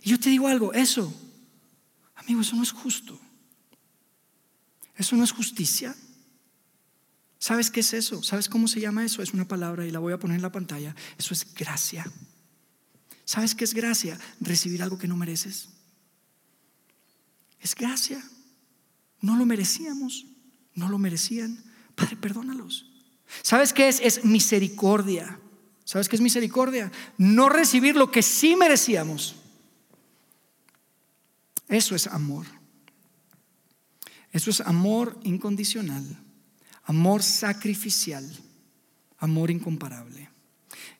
Speaker 2: Y yo te digo algo, eso, amigo, eso no es justo. Eso no es justicia. ¿Sabes qué es eso? ¿Sabes cómo se llama eso? Es una palabra y la voy a poner en la pantalla. Eso es gracia. ¿Sabes qué es gracia? Recibir algo que no mereces. Es gracia. No lo merecíamos, no lo merecían. Padre, perdónalos. ¿Sabes qué es? Es misericordia. ¿Sabes qué es misericordia? No recibir lo que sí merecíamos. Eso es amor. Eso es amor incondicional, amor sacrificial, amor incomparable.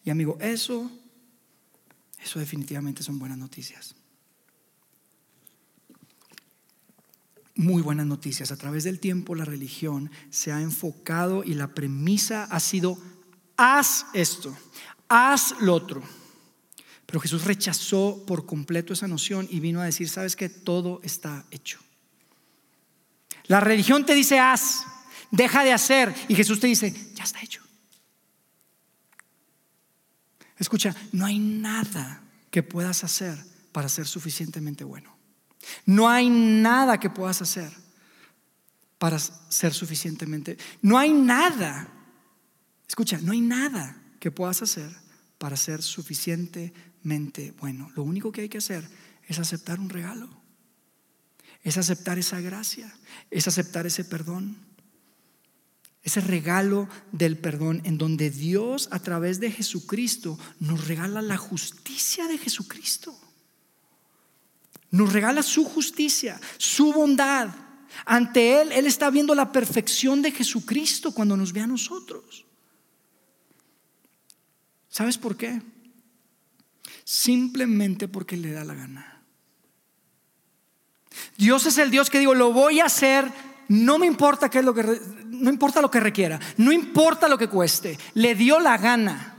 Speaker 2: Y amigo, eso eso definitivamente son buenas noticias. Muy buenas noticias. A través del tiempo la religión se ha enfocado y la premisa ha sido, haz esto, haz lo otro. Pero Jesús rechazó por completo esa noción y vino a decir, sabes que todo está hecho. La religión te dice, haz, deja de hacer. Y Jesús te dice, ya está hecho. Escucha, no hay nada que puedas hacer para ser suficientemente bueno. No hay nada que puedas hacer para ser suficientemente. No hay nada, escucha, no hay nada que puedas hacer para ser suficientemente bueno. Lo único que hay que hacer es aceptar un regalo, es aceptar esa gracia, es aceptar ese perdón ese regalo del perdón en donde Dios a través de Jesucristo nos regala la justicia de Jesucristo. Nos regala su justicia, su bondad. Ante Él, Él está viendo la perfección de Jesucristo cuando nos ve a nosotros. ¿Sabes por qué? Simplemente porque le da la gana. Dios es el Dios que digo, lo voy a hacer, no me importa qué es lo que no importa lo que requiera, no importa lo que cueste, le dio la gana.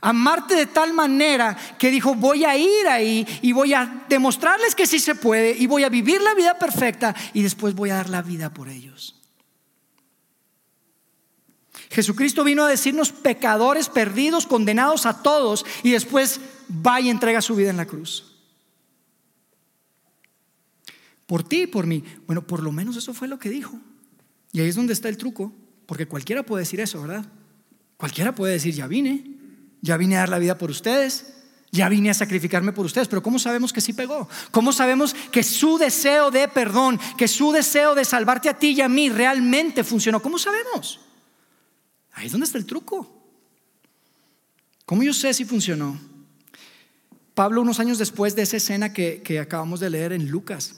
Speaker 2: Amarte de tal manera que dijo, voy a ir ahí y voy a demostrarles que sí se puede y voy a vivir la vida perfecta y después voy a dar la vida por ellos. Jesucristo vino a decirnos pecadores perdidos, condenados a todos y después va y entrega su vida en la cruz. Por ti y por mí. Bueno, por lo menos eso fue lo que dijo. Y ahí es donde está el truco, porque cualquiera puede decir eso, ¿verdad? Cualquiera puede decir, ya vine, ya vine a dar la vida por ustedes, ya vine a sacrificarme por ustedes, pero ¿cómo sabemos que sí pegó? ¿Cómo sabemos que su deseo de perdón, que su deseo de salvarte a ti y a mí realmente funcionó? ¿Cómo sabemos? Ahí es donde está el truco. ¿Cómo yo sé si funcionó? Pablo, unos años después de esa escena que, que acabamos de leer en Lucas,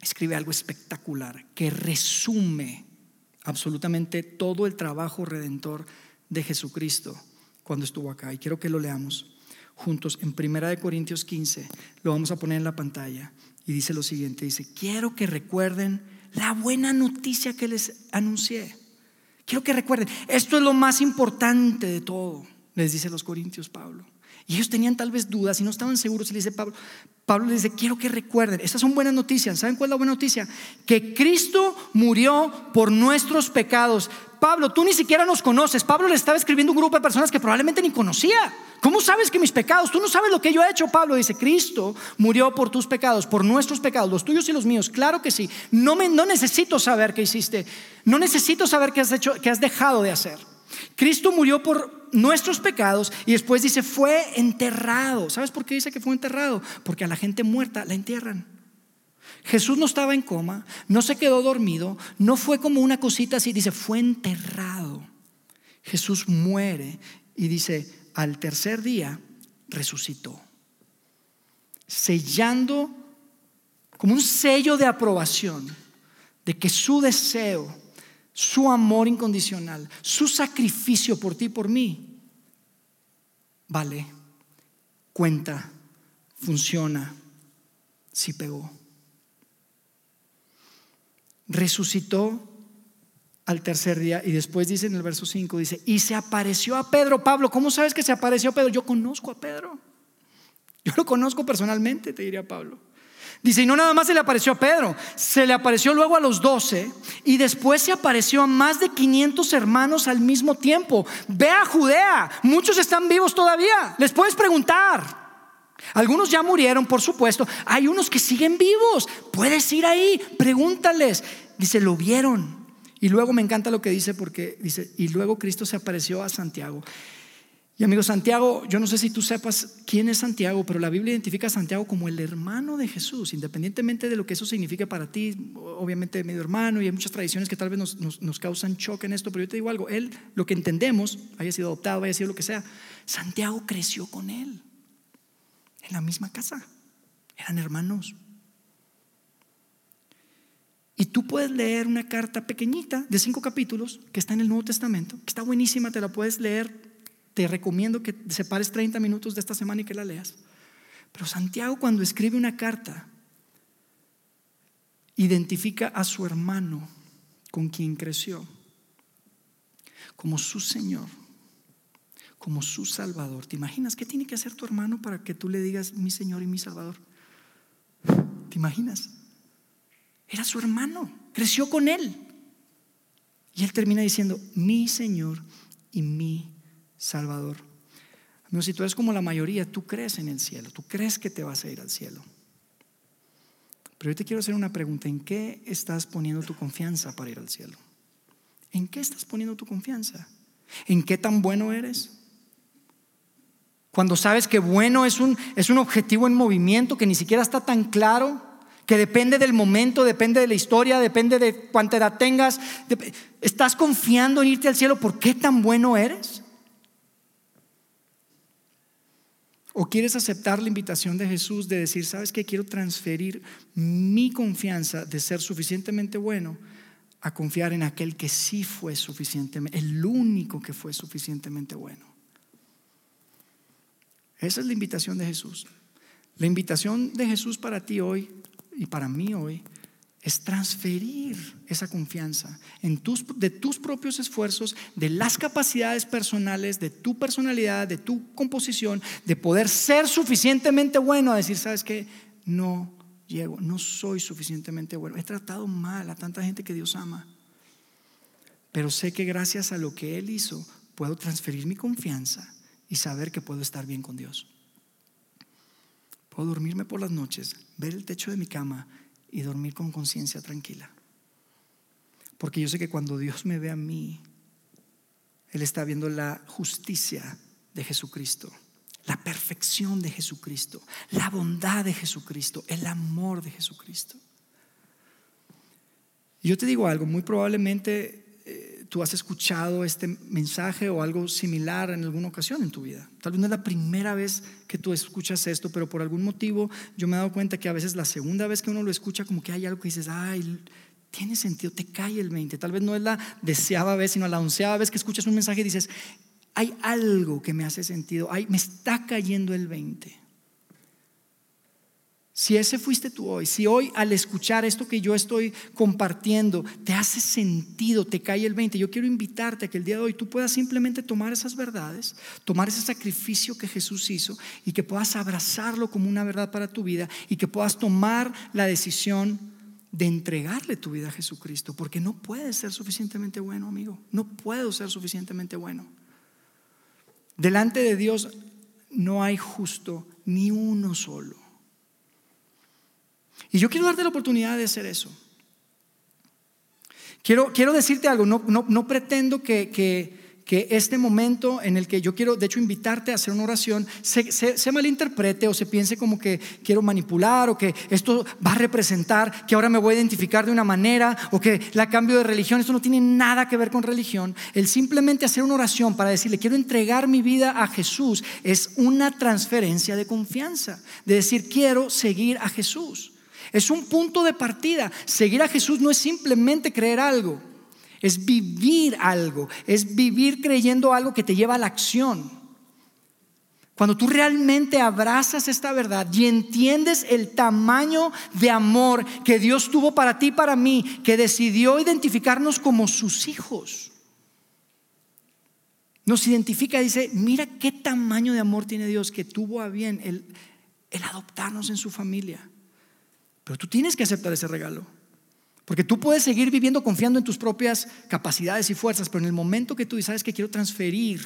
Speaker 2: escribe algo espectacular que resume absolutamente todo el trabajo redentor de Jesucristo cuando estuvo acá. Y quiero que lo leamos juntos en Primera de Corintios 15. Lo vamos a poner en la pantalla. Y dice lo siguiente, dice, quiero que recuerden la buena noticia que les anuncié. Quiero que recuerden, esto es lo más importante de todo, les dice los Corintios Pablo. Y ellos tenían tal vez dudas y no estaban seguros. Y le dice Pablo, Pablo les dice, quiero que recuerden, estas son buenas noticias. ¿Saben cuál es la buena noticia? Que Cristo murió por nuestros pecados. Pablo, tú ni siquiera nos conoces. Pablo le estaba escribiendo un grupo de personas que probablemente ni conocía. ¿Cómo sabes que mis pecados? Tú no sabes lo que yo he hecho, Pablo. Dice, Cristo murió por tus pecados, por nuestros pecados, los tuyos y los míos. Claro que sí. No, me, no necesito saber qué hiciste. No necesito saber qué has hecho, qué has dejado de hacer. Cristo murió por nuestros pecados y después dice fue enterrado. ¿Sabes por qué dice que fue enterrado? Porque a la gente muerta la entierran. Jesús no estaba en coma, no se quedó dormido, no fue como una cosita así, dice fue enterrado. Jesús muere y dice al tercer día resucitó, sellando como un sello de aprobación de que su deseo su amor incondicional, su sacrificio por ti y por mí, vale, cuenta, funciona, si pegó. Resucitó al tercer día y después dice en el verso 5, dice, y se apareció a Pedro, Pablo, ¿cómo sabes que se apareció a Pedro? Yo conozco a Pedro. Yo lo conozco personalmente, te diría Pablo. Dice, y no nada más se le apareció a Pedro, se le apareció luego a los doce y después se apareció a más de 500 hermanos al mismo tiempo. Ve a Judea, muchos están vivos todavía, les puedes preguntar. Algunos ya murieron, por supuesto, hay unos que siguen vivos, puedes ir ahí, pregúntales. Dice, lo vieron. Y luego me encanta lo que dice porque dice, y luego Cristo se apareció a Santiago. Y amigo Santiago, yo no sé si tú sepas quién es Santiago, pero la Biblia identifica a Santiago como el hermano de Jesús, independientemente de lo que eso signifique para ti, obviamente medio hermano, y hay muchas tradiciones que tal vez nos, nos, causan choque en esto, pero yo te digo algo, él, lo que entendemos, haya sido adoptado, haya sido lo que sea, Santiago creció con él, en la misma casa, eran hermanos. Y tú puedes leer una carta pequeñita de cinco capítulos que está en el Nuevo Testamento, que está buenísima, te la puedes leer te recomiendo que separes 30 minutos de esta semana y que la leas. Pero Santiago cuando escribe una carta, identifica a su hermano con quien creció como su Señor, como su Salvador. ¿Te imaginas qué tiene que hacer tu hermano para que tú le digas mi Señor y mi Salvador? ¿Te imaginas? Era su hermano, creció con él. Y él termina diciendo, mi Señor y mi Salvador. Amigo, si tú eres como la mayoría, tú crees en el cielo, tú crees que te vas a ir al cielo. Pero yo te quiero hacer una pregunta, ¿en qué estás poniendo tu confianza para ir al cielo? ¿En qué estás poniendo tu confianza? ¿En qué tan bueno eres? Cuando sabes que bueno es un, es un objetivo en movimiento que ni siquiera está tan claro, que depende del momento, depende de la historia, depende de cuánta edad tengas. ¿Estás confiando en irte al cielo por qué tan bueno eres? ¿O quieres aceptar la invitación de Jesús de decir, sabes que quiero transferir mi confianza de ser suficientemente bueno a confiar en aquel que sí fue suficientemente, el único que fue suficientemente bueno? Esa es la invitación de Jesús. La invitación de Jesús para ti hoy y para mí hoy es transferir esa confianza en tus, de tus propios esfuerzos, de las capacidades personales, de tu personalidad, de tu composición, de poder ser suficientemente bueno a decir, ¿sabes qué? No llego, no soy suficientemente bueno. He tratado mal a tanta gente que Dios ama, pero sé que gracias a lo que Él hizo, puedo transferir mi confianza y saber que puedo estar bien con Dios. Puedo dormirme por las noches, ver el techo de mi cama y dormir con conciencia tranquila. Porque yo sé que cuando Dios me ve a mí, Él está viendo la justicia de Jesucristo, la perfección de Jesucristo, la bondad de Jesucristo, el amor de Jesucristo. Yo te digo algo, muy probablemente tú has escuchado este mensaje o algo similar en alguna ocasión en tu vida. Tal vez no es la primera vez que tú escuchas esto, pero por algún motivo yo me he dado cuenta que a veces la segunda vez que uno lo escucha, como que hay algo que dices, ay, tiene sentido, te cae el 20. Tal vez no es la deseaba vez, sino la onceava vez que escuchas un mensaje y dices, hay algo que me hace sentido, ay, me está cayendo el 20. Si ese fuiste tú hoy, si hoy al escuchar esto que yo estoy compartiendo te hace sentido, te cae el 20, yo quiero invitarte a que el día de hoy tú puedas simplemente tomar esas verdades, tomar ese sacrificio que Jesús hizo y que puedas abrazarlo como una verdad para tu vida y que puedas tomar la decisión de entregarle tu vida a Jesucristo, porque no puedes ser suficientemente bueno, amigo, no puedo ser suficientemente bueno. Delante de Dios no hay justo ni uno solo. Y yo quiero darte la oportunidad de hacer eso. Quiero, quiero decirte algo, no, no, pretendo que, que, que, este momento en el que yo quiero, de hecho, invitarte a hacer una oración, se, se, malinterprete o se piense como que quiero manipular o que esto va a representar que ahora me voy a identificar de una manera o que la cambio de religión. Esto no tiene nada que ver con religión. El simplemente hacer una oración para decirle, quiero entregar mi vida a Jesús, es una transferencia de confianza, de decir, quiero seguir a Jesús. Es un punto de partida. Seguir a Jesús no es simplemente creer algo, es vivir algo, es vivir creyendo algo que te lleva a la acción. Cuando tú realmente abrazas esta verdad y entiendes el tamaño de amor que Dios tuvo para ti y para mí, que decidió identificarnos como sus hijos. Nos identifica y dice, mira qué tamaño de amor tiene Dios que tuvo a bien el el adoptarnos en su familia. Pero tú tienes que aceptar ese regalo. Porque tú puedes seguir viviendo confiando en tus propias capacidades y fuerzas, pero en el momento que tú sabes que quiero transferir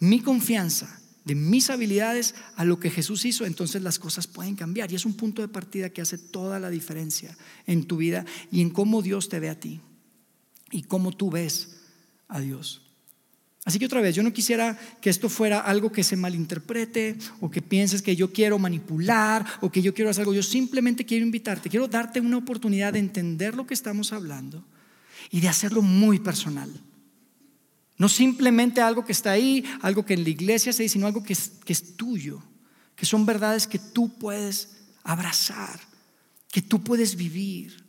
Speaker 2: mi confianza de mis habilidades a lo que Jesús hizo, entonces las cosas pueden cambiar. Y es un punto de partida que hace toda la diferencia en tu vida y en cómo Dios te ve a ti y cómo tú ves a Dios. Así que otra vez, yo no quisiera que esto fuera algo que se malinterprete o que pienses que yo quiero manipular o que yo quiero hacer algo. Yo simplemente quiero invitarte, quiero darte una oportunidad de entender lo que estamos hablando y de hacerlo muy personal. No simplemente algo que está ahí, algo que en la iglesia se dice, sino algo que es, que es tuyo, que son verdades que tú puedes abrazar, que tú puedes vivir.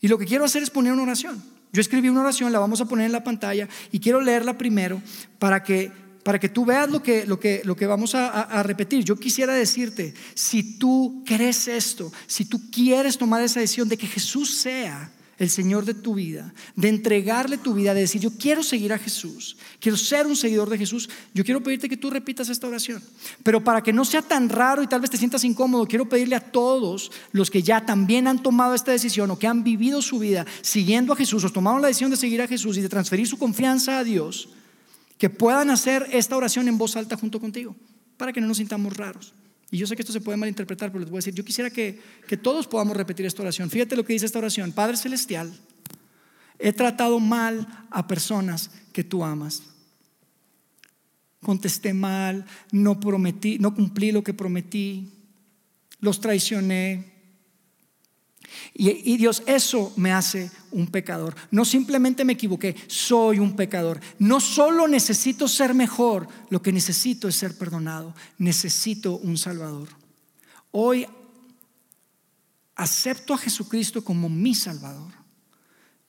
Speaker 2: Y lo que quiero hacer es poner una oración. Yo escribí una oración, la vamos a poner en la pantalla y quiero leerla primero para que, para que tú veas lo que, lo que, lo que vamos a, a repetir. Yo quisiera decirte, si tú crees esto, si tú quieres tomar esa decisión de que Jesús sea el Señor de tu vida, de entregarle tu vida, de decir, yo quiero seguir a Jesús, quiero ser un seguidor de Jesús, yo quiero pedirte que tú repitas esta oración. Pero para que no sea tan raro y tal vez te sientas incómodo, quiero pedirle a todos los que ya también han tomado esta decisión o que han vivido su vida siguiendo a Jesús o tomaron la decisión de seguir a Jesús y de transferir su confianza a Dios, que puedan hacer esta oración en voz alta junto contigo, para que no nos sintamos raros. Y yo sé que esto se puede malinterpretar, pero les voy a decir, yo quisiera que, que todos podamos repetir esta oración. Fíjate lo que dice esta oración. Padre Celestial, he tratado mal a personas que tú amas. Contesté mal, no prometí, no cumplí lo que prometí, los traicioné, y, Dios, eso me hace un pecador. No simplemente me equivoqué, soy un pecador. No solo necesito ser mejor, lo que necesito es ser perdonado. Necesito un Salvador. Hoy acepto a Jesucristo como mi Salvador.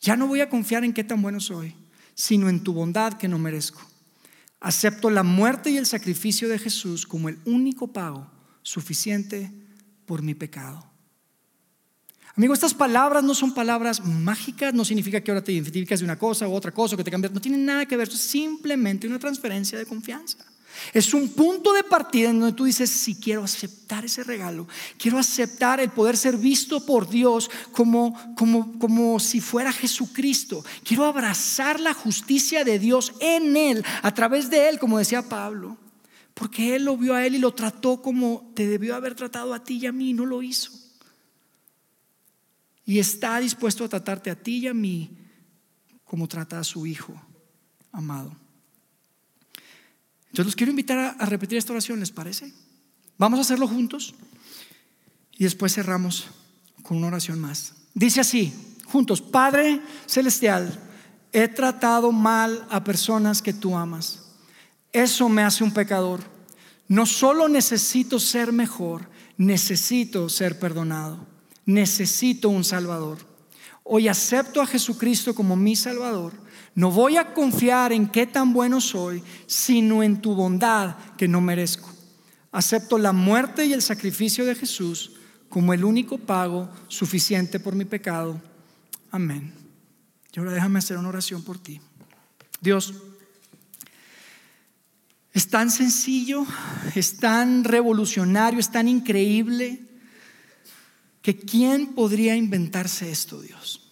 Speaker 2: Ya no voy a confiar en qué tan bueno soy, sino en tu bondad que no merezco. Acepto la muerte y el sacrificio de Jesús como el único pago suficiente por mi pecado. Amigo, estas palabras no son palabras mágicas, no significa que ahora te identificas de una cosa u otra cosa, que te cambias, no tienen nada que ver, es simplemente una transferencia de confianza. Es un punto de partida en donde tú dices, si quiero aceptar ese regalo, quiero aceptar el poder ser visto por Dios como, como, como si fuera Jesucristo. Quiero abrazar la justicia de Dios en Él, a través de Él, como decía Pablo. Porque Él lo vio a Él y lo trató como te debió haber tratado a ti y a mí, no lo hizo y está dispuesto a tratarte a ti y a mí como trata a su Hijo amado. Entonces los quiero invitar a, repetir esta oración, ¿les parece? Vamos a hacerlo juntos y después cerramos con una oración más. Dice así, juntos, Padre Celestial, he tratado mal a personas que tú amas. Eso me hace un pecador. No solo necesito ser mejor, necesito ser perdonado necesito un Salvador. Hoy acepto a Jesucristo como mi Salvador. No voy a confiar en qué tan bueno soy, sino en tu bondad que no merezco. Acepto la muerte y el sacrificio de Jesús como el único pago suficiente por mi pecado. Amén. Y ahora déjame hacer una oración por ti. Dios, es tan sencillo, es tan revolucionario, es tan increíble que quién podría inventarse esto, Dios.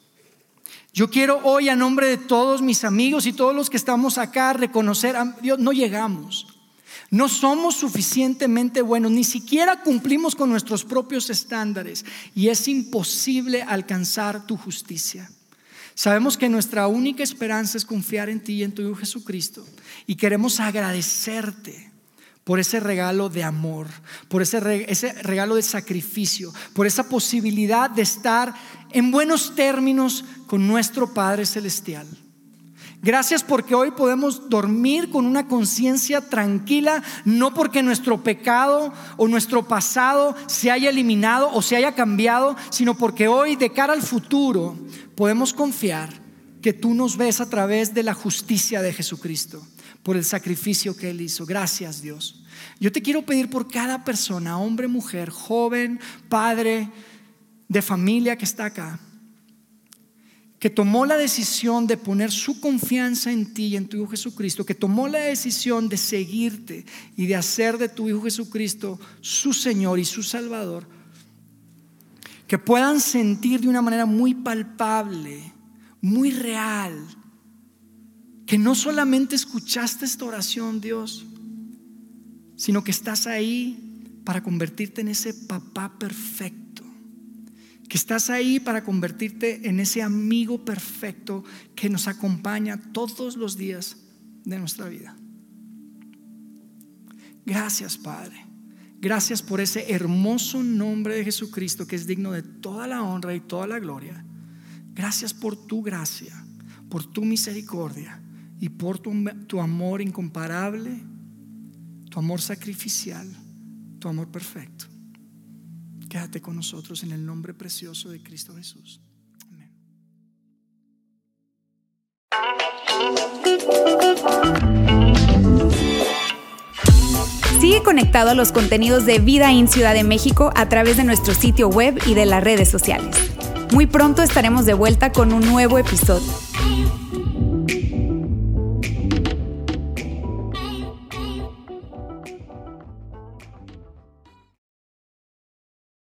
Speaker 2: Yo quiero hoy a nombre de todos mis amigos y todos los que estamos acá reconocer, Dios, no llegamos. No somos suficientemente buenos, ni siquiera cumplimos con nuestros propios estándares y es imposible alcanzar tu justicia. Sabemos que nuestra única esperanza es confiar en ti y en tu Hijo Jesucristo y queremos agradecerte por ese regalo de amor, por ese, regalo de sacrificio, por esa posibilidad de estar en buenos términos con nuestro Padre Celestial. Gracias porque hoy podemos dormir con una conciencia tranquila, no porque nuestro pecado o nuestro pasado se haya eliminado o se haya cambiado, sino porque hoy de cara al futuro podemos confiar que tú nos ves a través de la justicia de Jesucristo por el sacrificio que Él hizo. Gracias Dios. Yo te quiero pedir por cada persona, hombre, mujer, joven, padre, de familia que está acá, que tomó la decisión de poner su confianza en ti y en tu Hijo Jesucristo, que tomó la decisión de seguirte y de hacer de tu Hijo Jesucristo su Señor y su Salvador, que puedan sentir de una manera muy palpable, muy real, que no solamente escuchaste esta oración, Dios, sino que estás ahí para convertirte en ese papá perfecto, que estás ahí para convertirte en ese amigo perfecto que nos acompaña todos los días de nuestra vida. Gracias, Padre. Gracias por ese hermoso nombre de Jesucristo que es digno de toda la honra y toda la gloria. Gracias por tu gracia, por tu misericordia y por tu, amor incomparable, tu amor sacrificial, tu amor perfecto. Quédate con nosotros en el nombre precioso de Cristo Jesús. Amén.
Speaker 1: Sigue conectado a los contenidos de Vida en Ciudad de México a través de nuestro sitio web y de las redes sociales. Muy pronto estaremos de vuelta con un nuevo episodio.